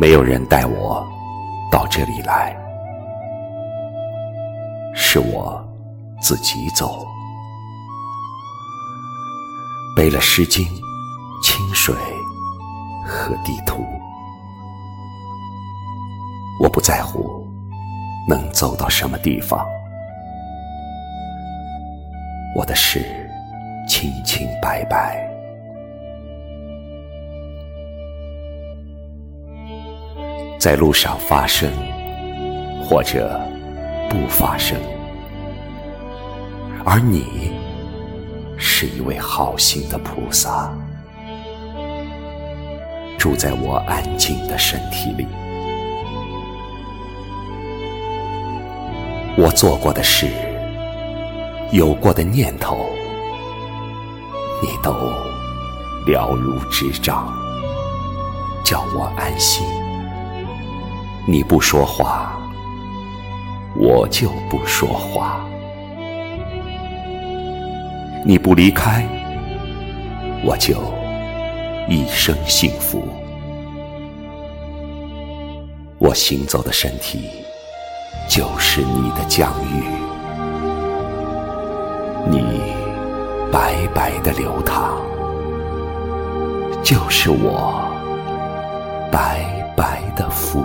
没有人带我到这里来，是我自己走，背了诗经、清水和地图。我不在乎能走到什么地方，我的事清清白白。在路上发生，或者不发生，而你是一位好心的菩萨，住在我安静的身体里。我做过的事，有过的念头，你都了如指掌，叫我安心。你不说话我就不说话。你不离开我就一生幸福。我行走的身体就是你的疆域。你白白的流淌就是我白白的福